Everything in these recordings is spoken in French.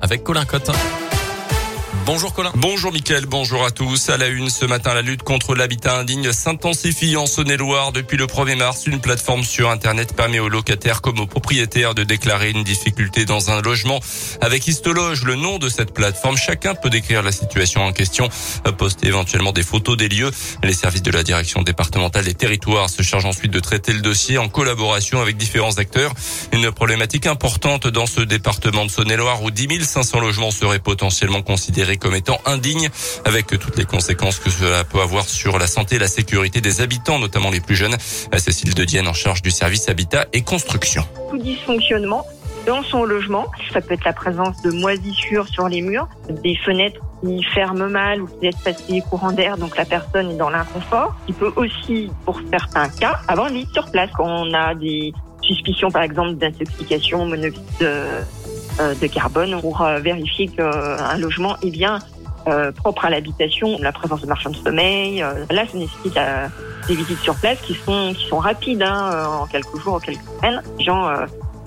avec Colin Cotte. Bonjour Colin. Bonjour Mickaël, bonjour à tous. À la une ce matin, la lutte contre l'habitat indigne s'intensifie en Saône-et-Loire. Depuis le 1er mars, une plateforme sur Internet permet aux locataires comme aux propriétaires de déclarer une difficulté dans un logement. Avec Histologe, le nom de cette plateforme, chacun peut décrire la situation en question, poster éventuellement des photos des lieux. Les services de la direction départementale des territoires se chargent ensuite de traiter le dossier en collaboration avec différents acteurs. Une problématique importante dans ce département de Saône-et-Loire où 10 500 logements seraient potentiellement considérés comme étant indigne, avec toutes les conséquences que cela peut avoir sur la santé et la sécurité des habitants, notamment les plus jeunes. Cécile de Dienne en charge du service habitat et construction. Tout dysfonctionnement dans son logement. Ça peut être la présence de moisissures sur les murs, des fenêtres qui ferment mal ou qui laissent passer courant d'air, donc la personne est dans l'inconfort. Il peut aussi, pour certains cas, avoir une sur place quand on a des suspicions, par exemple, d'intoxication monoxyde euh, de carbone pour euh, vérifier qu'un logement est bien euh, propre à l'habitation, la présence de marchands de sommeil. là, ça nécessite des visites sur place qui sont qui sont rapides, hein, en quelques jours, en quelques semaines. Les gens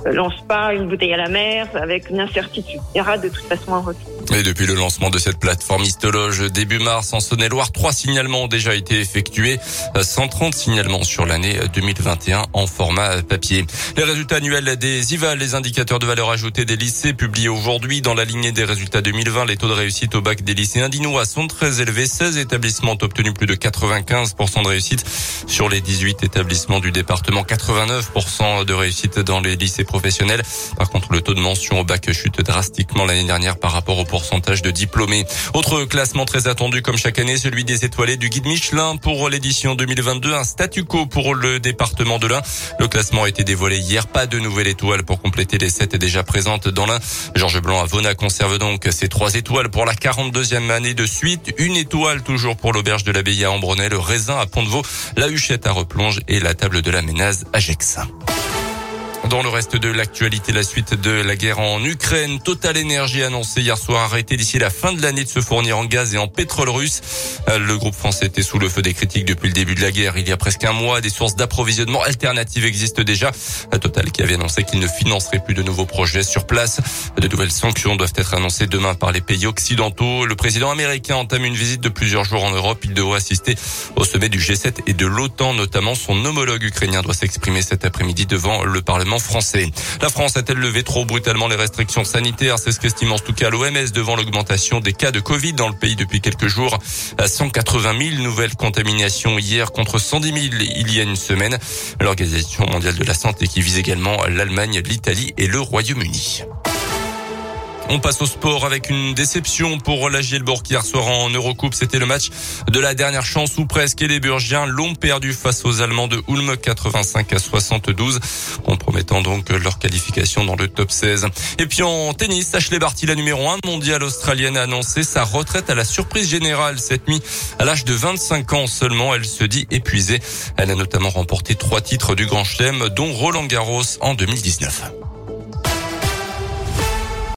lance pas une bouteille à la mer avec une incertitude. Il y aura de toute façon un retour. Et depuis le lancement de cette plateforme histologe début mars en Saône-et-Loire, trois signalements ont déjà été effectués, 130 signalements sur l'année 2021 en format papier. Les résultats annuels des IVA, les indicateurs de valeur ajoutée des lycées publiés aujourd'hui dans la lignée des résultats 2020, les taux de réussite au bac des lycéens dinois sont très élevés. 16 établissements ont obtenu plus de 95% de réussite sur les 18 établissements du département, 89% de réussite dans les lycées professionnels. Par contre, le taux de mention au bac chute drastiquement l'année dernière par rapport au pourcentage de diplômés. Autre classement très attendu comme chaque année, celui des étoilés du guide Michelin pour l'édition 2022. Un statu quo pour le département de l'Ain. Le classement a été dévoilé hier. Pas de nouvelle étoile pour compléter les sept déjà présentes dans l'Ain. Georges Blanc à Vona conserve donc ses trois étoiles pour la 42e année de suite. Une étoile toujours pour l'auberge de l'abbaye à Ambronay, le raisin à Pont-de-Vaux, la Huchette à Replonge et la table de la Ménaz à Gex. Dans le reste de l'actualité, la suite de la guerre en Ukraine, Total Energy annoncé hier soir arrêter d'ici la fin de l'année de se fournir en gaz et en pétrole russe. Euh, le groupe français était sous le feu des critiques depuis le début de la guerre. Il y a presque un mois, des sources d'approvisionnement alternatives existent déjà. Total qui avait annoncé qu'il ne financerait plus de nouveaux projets sur place. De nouvelles sanctions doivent être annoncées demain par les pays occidentaux. Le président américain entame une visite de plusieurs jours en Europe. Il devrait assister au sommet du G7 et de l'OTAN, notamment son homologue ukrainien doit s'exprimer cet après-midi devant le Parlement français. La France a-t-elle levé trop brutalement les restrictions sanitaires? C'est ce qu'estime en tout cas l'OMS devant l'augmentation des cas de Covid dans le pays depuis quelques jours. 180 000 nouvelles contaminations hier contre 110 000 il y a une semaine. L'Organisation mondiale de la santé qui vise également l'Allemagne, l'Italie et le Royaume-Uni. On passe au sport avec une déception pour la Gielbourg hier soir en Eurocoupe. C'était le match de la dernière chance ou presque les Burgiens l'ont perdu face aux Allemands de Ulm 85 à 72 compromettant donc leur qualification dans le top 16. Et puis en tennis, Ashley Barty, la numéro 1 mondiale australienne, a annoncé sa retraite à la surprise générale cette nuit. À l'âge de 25 ans seulement, elle se dit épuisée. Elle a notamment remporté trois titres du Grand Chelem, dont Roland Garros en 2019.